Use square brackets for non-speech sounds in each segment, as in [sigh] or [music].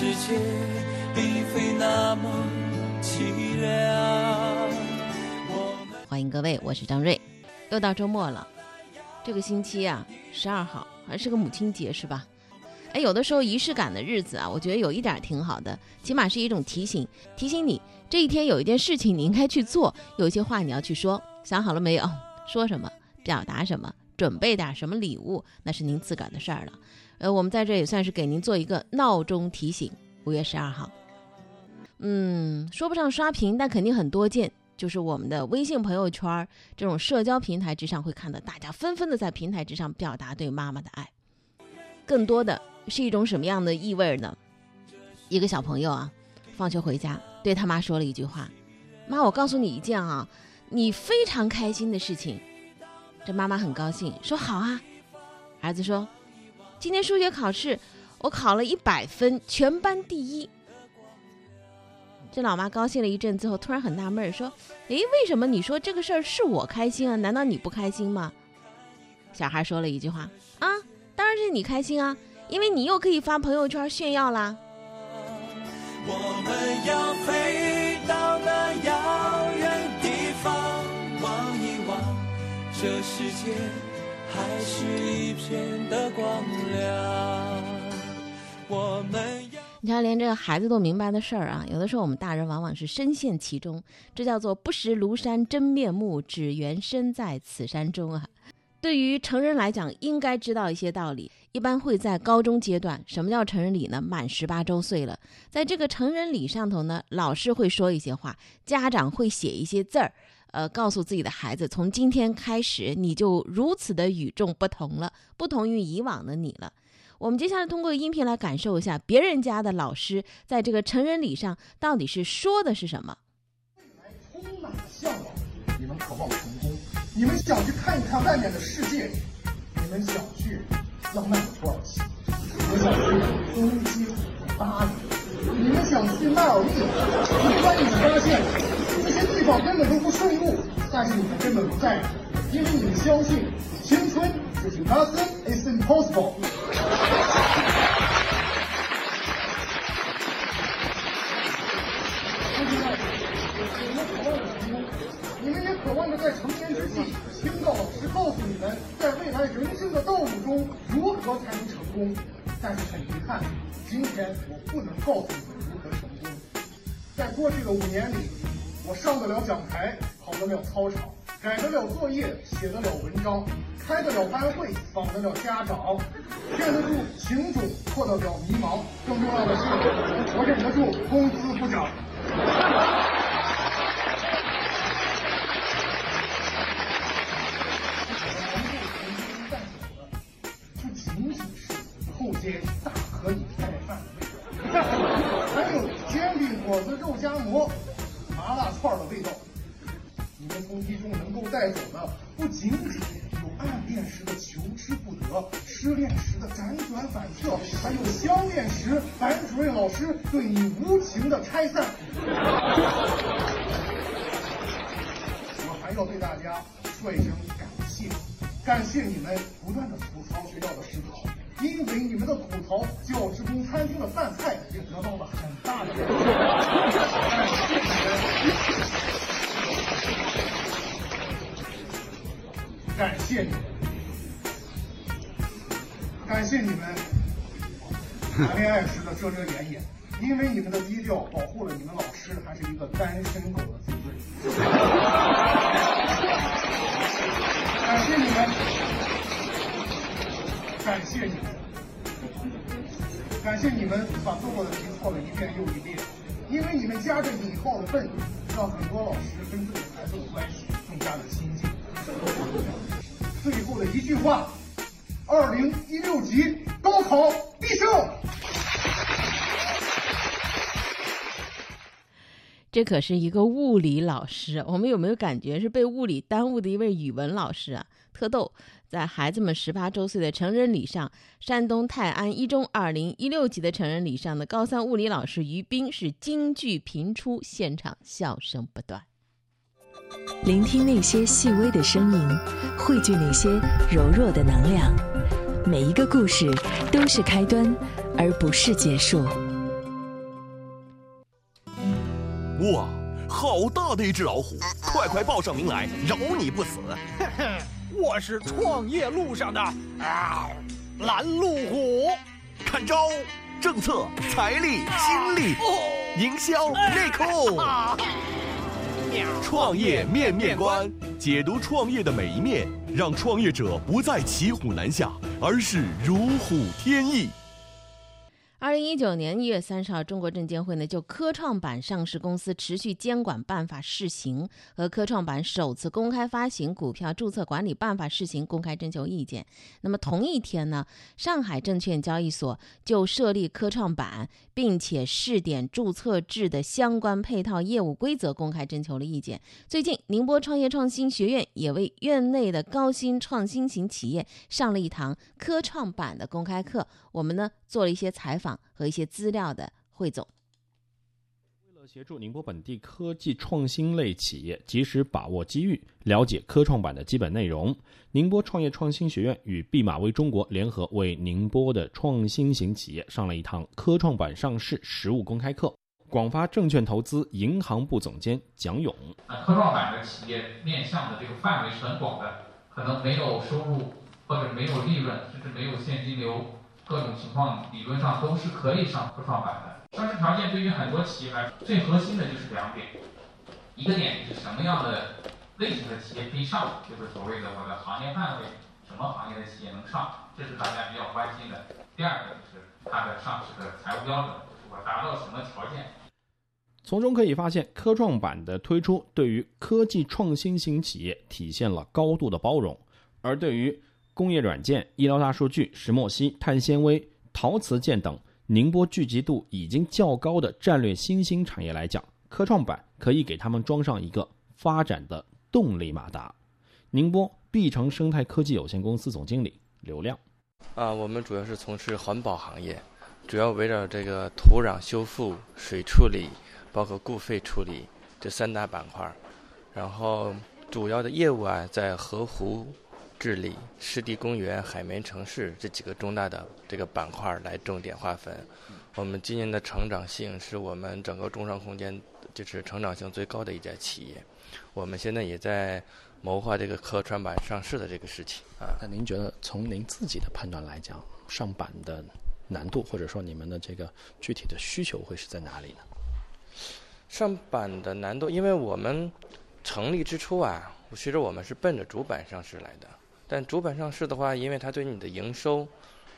世界并非那么凄凉。欢迎各位，我是张瑞，又到周末了。这个星期啊，十二号还是个母亲节，是吧？哎，有的时候仪式感的日子啊，我觉得有一点挺好的，起码是一种提醒，提醒你这一天有一件事情你应该去做，有一些话你要去说，想好了没有？说什么？表达什么？准备点什么礼物？那是您自个儿的事儿了。呃，我们在这也算是给您做一个闹钟提醒。五月十二号，嗯，说不上刷屏，但肯定很多见，就是我们的微信朋友圈这种社交平台之上，会看到大家纷纷的在平台之上表达对妈妈的爱，更多的。是一种什么样的意味呢？一个小朋友啊，放学回家对他妈说了一句话：“妈，我告诉你一件啊，你非常开心的事情。”这妈妈很高兴，说：“好啊。”儿子说：“今天数学考试我考了一百分，全班第一。”这老妈高兴了一阵之后，突然很纳闷，说：“诶，为什么你说这个事儿是我开心啊？难道你不开心吗？”小孩说了一句话：“啊，当然是你开心啊。”因为你又可以发朋友圈炫耀啦。我们要飞到那遥远地方望一望，这世界还是一片的光亮。我们要你看，连这个孩子都明白的事儿啊，有的时候我们大人往往是深陷其中，这叫做不识庐山真面目，只缘身在此山中啊。对于成人来讲，应该知道一些道理。一般会在高中阶段。什么叫成人礼呢？满十八周岁了，在这个成人礼上头呢，老师会说一些话，家长会写一些字儿，呃，告诉自己的孩子，从今天开始，你就如此的与众不同了，不同于以往的你了。我们接下来通过音频来感受一下别人家的老师在这个成人礼上到底是说的是什么。充满向往，你们渴望成功。你们想去看一看外面的世界，你们想去浪漫的土耳其，我想去东京巴黎，你们想去迈尔密，突然你发现这些地方根本都不顺路，但是你们根本不在乎，因为你们相信青春就是 nothing is impossible。你们也渴望着在成年之际，听到老师告诉你们，在未来人生的道路中如何才能成功。但是很遗憾，今天我不能告诉你们如何成功。在过去的五年里，我上得了讲台，跑得了操场，改得了作业，写得了文章，开得了班会，访得了家长，骗得住情种，破得了迷茫。更重要的是，我忍得住工资不涨。不仅仅是后街大可以开饭的味道，[laughs] 还有煎饼果子、肉夹馍、老师对你无情的拆散。[laughs] 我还要对大家说一声感谢。感谢你们不断的吐槽学校的食堂，因为你们的吐槽，教职工餐厅的饭菜也得到了很大的感谢你们，感谢你们，感谢你们谈 [laughs] 恋爱时的遮遮掩掩，因为你们的低调保护了你们老师还是一个单身狗的自尊。感谢你们，感谢你们，感谢你们把做过的题错了一遍又一遍，因为你们加着引号的笨，让很多老师跟自己孩子的关系更加的亲近。最后的一句话：二零一六级高考必胜！这可是一个物理老师，我们有没有感觉是被物理耽误的一位语文老师啊？特逗，在孩子们十八周岁的成人礼上，山东泰安一中二零一六级的成人礼上的高三物理老师于斌是京剧频出，现场笑声不断。聆听那些细微的声音，汇聚那些柔弱的能量，每一个故事都是开端，而不是结束。哇，好大的一只老虎！快快报上名来，饶你不死！哼哼，我是创业路上的啊拦路虎。看招！政策、财力、心力、营销、内控，创业面面观，解读创业的每一面，让创业者不再骑虎难下，而是如虎添翼。二零一九年一月三十号，中国证监会呢就科创板上市公司持续监管办法试行和科创板首次公开发行股票注册管理办法试行公开征求意见。那么同一天呢，上海证券交易所就设立科创板并且试点注册制的相关配套业务规则公开征求了意见。最近，宁波创业创新学院也为院内的高新创新型企业上了一堂科创板的公开课。我们呢做了一些采访和一些资料的汇总。为了协助宁波本地科技创新类企业及时把握机遇，了解科创板的基本内容，宁波创业创新学院与毕马威中国联合为宁波的创新型企业上了一堂科创板上市实务公开课。广发证券投资银行部总监蒋勇：那科创板的企业面向的这个范围是很广的，可能没有收入或者没有利润，甚至没有现金流。各种情况理论上都是可以上科创板的。上市条件对于很多企业来说，最核心的就是两点：一个点是什么样的类型的企业可以上，就是所谓的我的行业范围，什么行业的企业能上，这是大家比较关心的。第二个就是它的上市的财务标准，我达到什么条件。从中可以发现，科创板的推出对于科技创新型企业体现了高度的包容，而对于工业软件、医疗大数据、石墨烯、碳纤维、陶瓷件等宁波聚集度已经较高的战略新兴产业来讲，科创板可以给他们装上一个发展的动力马达。宁波碧城生态科技有限公司总经理刘亮：啊，我们主要是从事环保行业，主要围绕这个土壤修复、水处理，包括固废处理这三大板块，然后主要的业务啊在河湖。治理湿地公园、海绵城市这几个重大的这个板块来重点划分。我们今年的成长性是我们整个中商空间就是成长性最高的一家企业。我们现在也在谋划这个科创板上市的这个事情啊。那您觉得从您自己的判断来讲，上板的难度或者说你们的这个具体的需求会是在哪里呢？上板的难度，因为我们成立之初啊，其实我们是奔着主板上市来的。但主板上市的话，因为它对你的营收，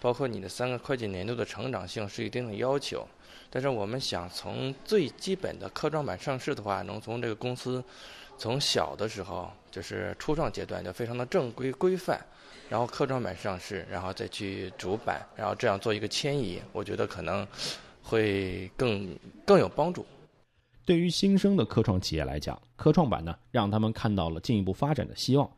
包括你的三个会计年度的成长性是一定的要求。但是我们想从最基本的科创板上市的话，能从这个公司从小的时候就是初创阶段就非常的正规规范，然后科创板上市，然后再去主板，然后这样做一个迁移，我觉得可能会更更有帮助。对于新生的科创企业来讲，科创板呢，让他们看到了进一步发展的希望。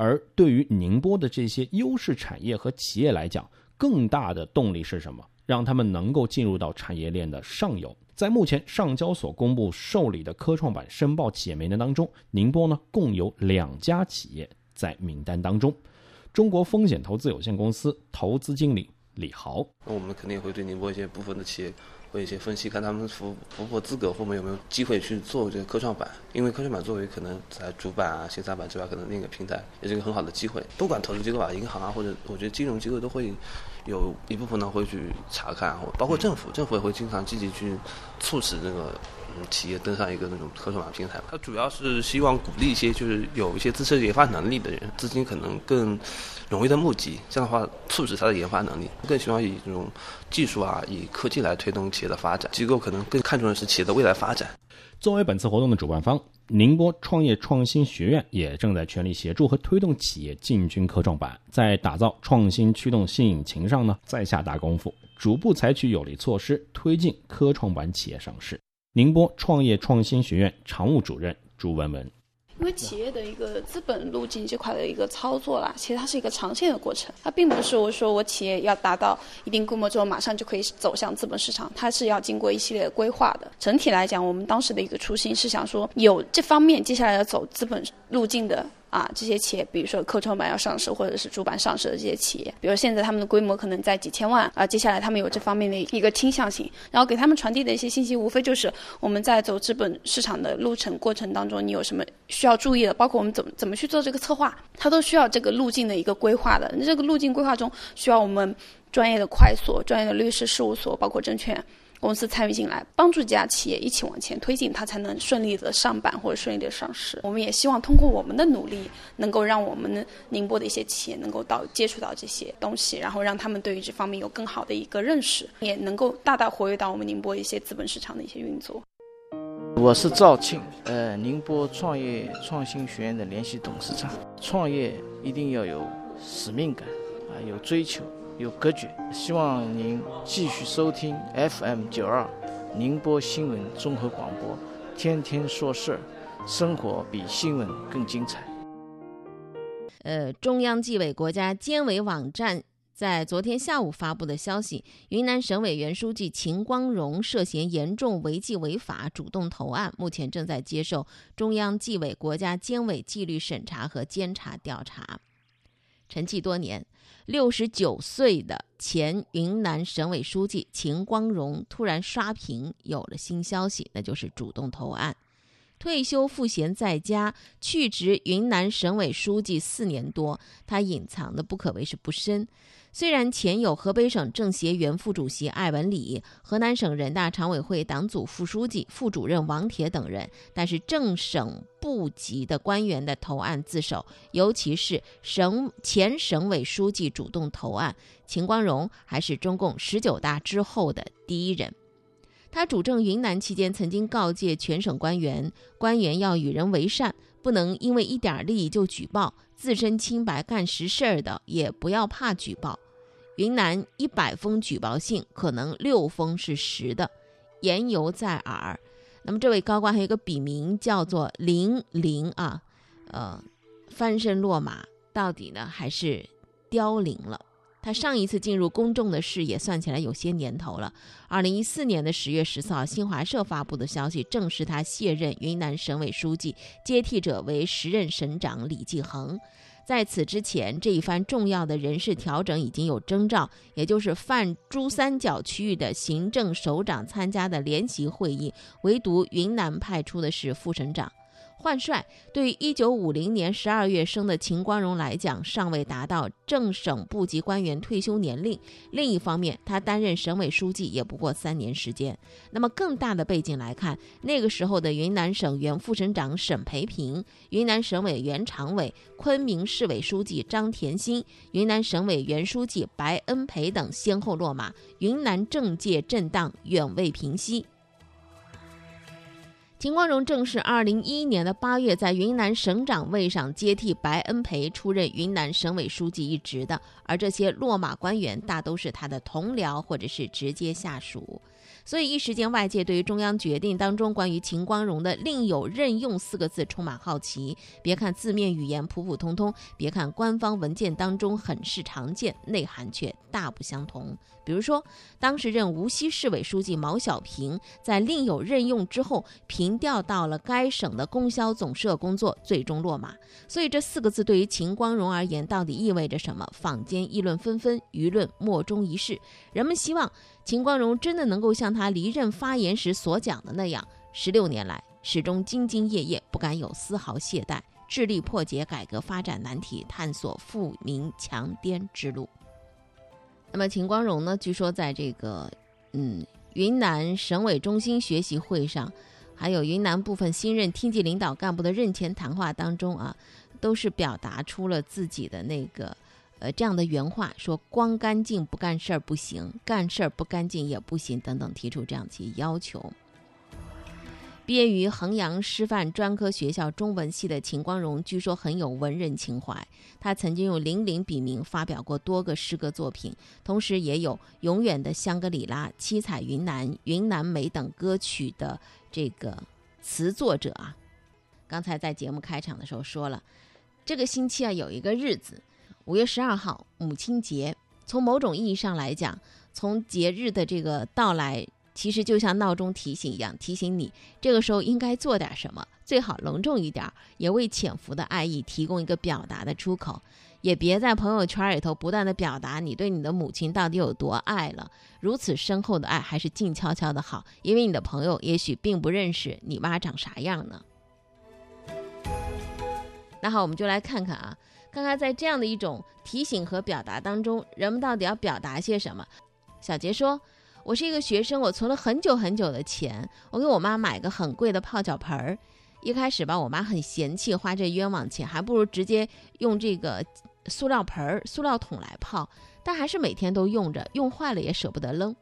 而对于宁波的这些优势产业和企业来讲，更大的动力是什么？让他们能够进入到产业链的上游。在目前上交所公布受理的科创板申报企业名单当中，宁波呢共有两家企业在名单当中。中国风险投资有限公司投资经理李豪，那我们肯定会对宁波一些部分的企业。会一些分析，看他们符符合资格，后面有没有机会去做这个科创板？因为科创板作为可能在主板啊、新三板之外，可能另一个平台，也是一个很好的机会。不管投资机构啊、银行啊，或者我觉得金融机构都会有一部分呢会去查看，包括政府，政府也会经常积极去促使这个。企业登上一个那种科创板平台，它主要是希望鼓励一些就是有一些自身研发能力的人，资金可能更容易的募集，这样的话促使它的研发能力。更希望以这种技术啊，以科技来推动企业的发展。机构可能更看重的是企业的未来发展。作为本次活动的主办方，宁波创业创新学院也正在全力协助和推动企业进军科创板，在打造创新驱动新引擎上呢，再下大功夫，逐步采取有力措施，推进科创板企业上市。宁波创业创新学院常务主任朱文文，因为企业的一个资本路径这块的一个操作啦，其实它是一个长线的过程，它并不是我说我企业要达到一定规模之后马上就可以走向资本市场，它是要经过一系列的规划的。整体来讲，我们当时的一个初心是想说，有这方面接下来要走资本路径的啊，这些企业，比如说科创板要上市或者是主板上市的这些企业，比如现在他们的规模可能在几千万啊，接下来他们有这方面的一个倾向性，然后给他们传递的一些信息，无非就是我们在走资本市场的路程过程当中，你有什么需要注意的，包括我们怎么怎么去做这个策划，它都需要这个路径的一个规划的。那这个路径规划中需要我们专业的会所、专业的律师事务所，包括证券。公司参与进来，帮助这家企业一起往前推进，它才能顺利的上板或者顺利的上市。我们也希望通过我们的努力，能够让我们宁波的一些企业能够到接触到这些东西，然后让他们对于这方面有更好的一个认识，也能够大大活跃到我们宁波一些资本市场的一些运作。我是赵庆，呃，宁波创业创新学院的联席董事长。创业一定要有使命感，啊，有追求。有格局，希望您继续收听 FM 九二宁波新闻综合广播，天天说事儿，生活比新闻更精彩。呃，中央纪委国家监委网站在昨天下午发布的消息，云南省委原书记秦光荣涉嫌严重违纪违法，主动投案，目前正在接受中央纪委国家监委纪律审查和监察调查。沉寂多年。六十九岁的前云南省委书记秦光荣突然刷屏，有了新消息，那就是主动投案。退休赋闲在家，去职云南省委书记四年多，他隐藏的不可谓是不深。虽然前有河北省政协原副主席艾文礼、河南省人大常委会党组副书记、副主任王铁等人，但是正省部级的官员的投案自首，尤其是省前省委书记主动投案，秦光荣还是中共十九大之后的第一人。他主政云南期间，曾经告诫全省官员：官员要与人为善，不能因为一点利益就举报。自身清白、干实事儿的，也不要怕举报。云南一百封举报信，可能六封是实的，言犹在耳。那么这位高官还有一个笔名叫做林林啊，呃，翻身落马，到底呢还是凋零了？他上一次进入公众的视野，算起来有些年头了。二零一四年的十月十四号，新华社发布的消息正是他卸任云南省委书记，接替者为时任省长李继恒。在此之前，这一番重要的人事调整已经有征兆，也就是泛珠三角区域的行政首长参加的联席会议，唯独云南派出的是副省长。换帅对于一九五零年十二月生的秦光荣来讲，尚未达到正省部级官员退休年龄。另一方面，他担任省委书记也不过三年时间。那么更大的背景来看，那个时候的云南省原副省长沈培平、云南省委原常委、昆明市委书记张田心、云南省委原书记白恩培等先后落马，云南政界震荡远未平息。秦光荣正是二零一一年的八月在云南省长位上接替白恩培出任云南省委书记一职的，而这些落马官员大都是他的同僚或者是直接下属。所以一时间，外界对于中央决定当中关于秦光荣的“另有任用”四个字充满好奇。别看字面语言普普通通，别看官方文件当中很是常见，内涵却大不相同。比如说，当时任无锡市委书记毛小平在“另有任用”之后，平调到了该省的供销总社工作，最终落马。所以这四个字对于秦光荣而言，到底意味着什么？坊间议论纷纷，舆论莫衷一是。人们希望。秦光荣真的能够像他离任发言时所讲的那样，十六年来始终兢兢业业，不敢有丝毫懈怠，致力破解改革发展难题，探索富民强滇之路。那么，秦光荣呢？据说在这个嗯云南省委中心学习会上，还有云南部分新任厅级领导干部的任前谈话当中啊，都是表达出了自己的那个。呃，这样的原话说：“光干净不干事儿不行，干事儿不干净也不行。”等等，提出这样一些要求。毕业于衡阳师范专科学校中文系的秦光荣，据说很有文人情怀。他曾经用零零笔名发表过多个诗歌作品，同时也有《永远的香格里拉》《七彩云南》《云南美》等歌曲的这个词作者啊。刚才在节目开场的时候说了，这个星期啊有一个日子。五月十二号，母亲节。从某种意义上来讲，从节日的这个到来，其实就像闹钟提醒一样，提醒你这个时候应该做点什么，最好隆重一点，也为潜伏的爱意提供一个表达的出口。也别在朋友圈里头不断的表达你对你的母亲到底有多爱了，如此深厚的爱还是静悄悄的好，因为你的朋友也许并不认识你妈长啥样呢。那好，我们就来看看啊，看看在这样的一种提醒和表达当中，人们到底要表达些什么。小杰说：“我是一个学生，我存了很久很久的钱，我给我妈买个很贵的泡脚盆儿。一开始吧，我妈很嫌弃花这冤枉钱，还不如直接用这个。”塑料盆儿、塑料桶来泡，但还是每天都用着，用坏了也舍不得扔。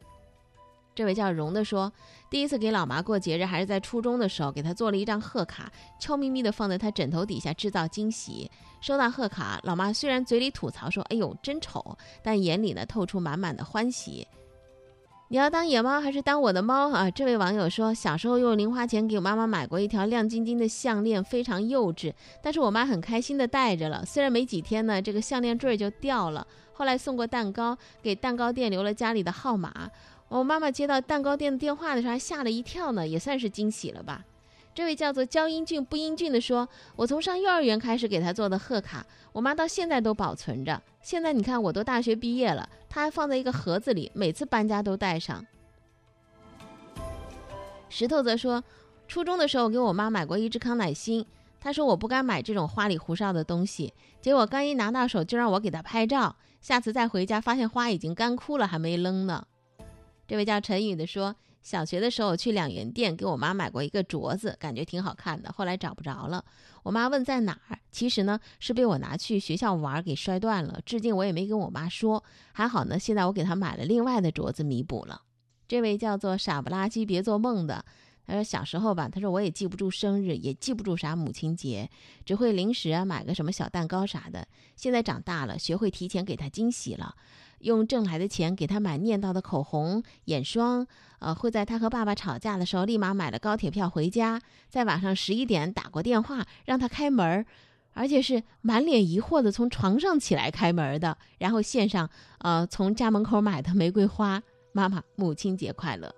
这位叫荣的说，第一次给老妈过节日还是在初中的时候，给她做了一张贺卡，悄咪咪的放在她枕头底下，制造惊喜。收到贺卡，老妈虽然嘴里吐槽说：“哎呦，真丑”，但眼里呢透出满满的欢喜。你要当野猫还是当我的猫啊？这位网友说，小时候用零花钱给我妈妈买过一条亮晶晶的项链，非常幼稚，但是我妈很开心的戴着了。虽然没几天呢，这个项链坠就掉了。后来送过蛋糕，给蛋糕店留了家里的号码。我妈妈接到蛋糕店的电话的时候还吓了一跳呢，也算是惊喜了吧。这位叫做焦英俊不英俊的说：“我从上幼儿园开始给他做的贺卡，我妈到现在都保存着。现在你看，我都大学毕业了，他还放在一个盒子里，每次搬家都带上。”石头则说：“初中的时候给我妈买过一支康乃馨，她说我不该买这种花里胡哨的东西，结果刚一拿到手就让我给她拍照。下次再回家发现花已经干枯了，还没扔呢。”这位叫陈宇的说。小学的时候去两元店给我妈买过一个镯子，感觉挺好看的。后来找不着了，我妈问在哪儿，其实呢是被我拿去学校玩给摔断了。至今我也没跟我妈说，还好呢。现在我给她买了另外的镯子弥补了。这位叫做傻不拉几别做梦的，他说小时候吧，他说我也记不住生日，也记不住啥母亲节，只会零食啊买个什么小蛋糕啥的。现在长大了，学会提前给她惊喜了。用挣来的钱给他买念叨的口红、眼霜，呃，会在他和爸爸吵架的时候立马买了高铁票回家，在晚上十一点打过电话让他开门，而且是满脸疑惑的从床上起来开门的，然后献上呃从家门口买的玫瑰花。妈妈，母亲节快乐！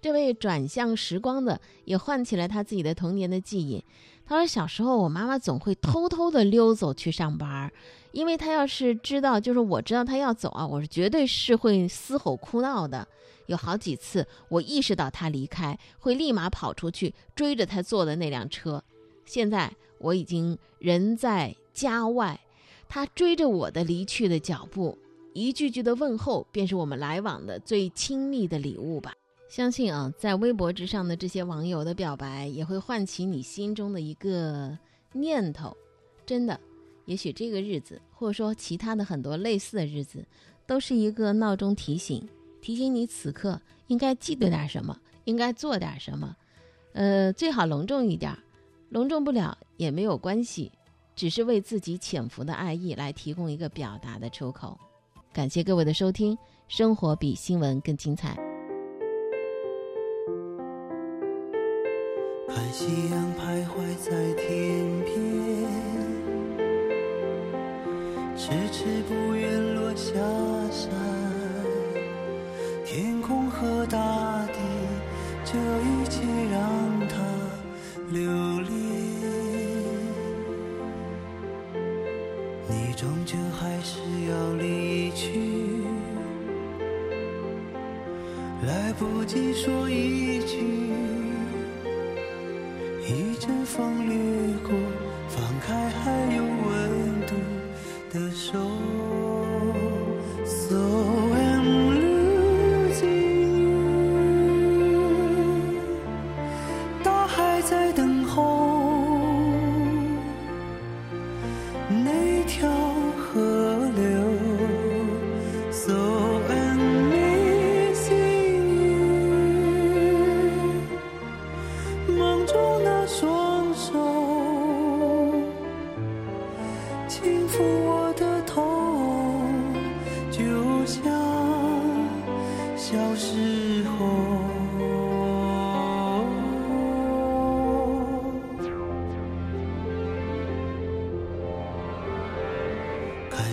这位转向时光的也唤起了他自己的童年的记忆。他说：“小时候，我妈妈总会偷偷的溜走去上班，因为他要是知道，就是我知道他要走啊，我是绝对是会嘶吼哭闹的。有好几次，我意识到他离开，会立马跑出去追着他坐的那辆车。现在我已经人在家外，他追着我的离去的脚步，一句句的问候，便是我们来往的最亲密的礼物吧。”相信啊，在微博之上的这些网友的表白，也会唤起你心中的一个念头。真的，也许这个日子，或者说其他的很多类似的日子，都是一个闹钟提醒，提醒你此刻应该记得点什么，应该做点什么。呃，最好隆重一点，隆重不了也没有关系，只是为自己潜伏的爱意来提供一个表达的出口。感谢各位的收听，生活比新闻更精彩。看夕阳徘徊在天迟迟不愿落下山。天空和大地，这一切让它留恋。你终究还是要离去，来不及说一句。一阵风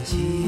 看夕阳染红。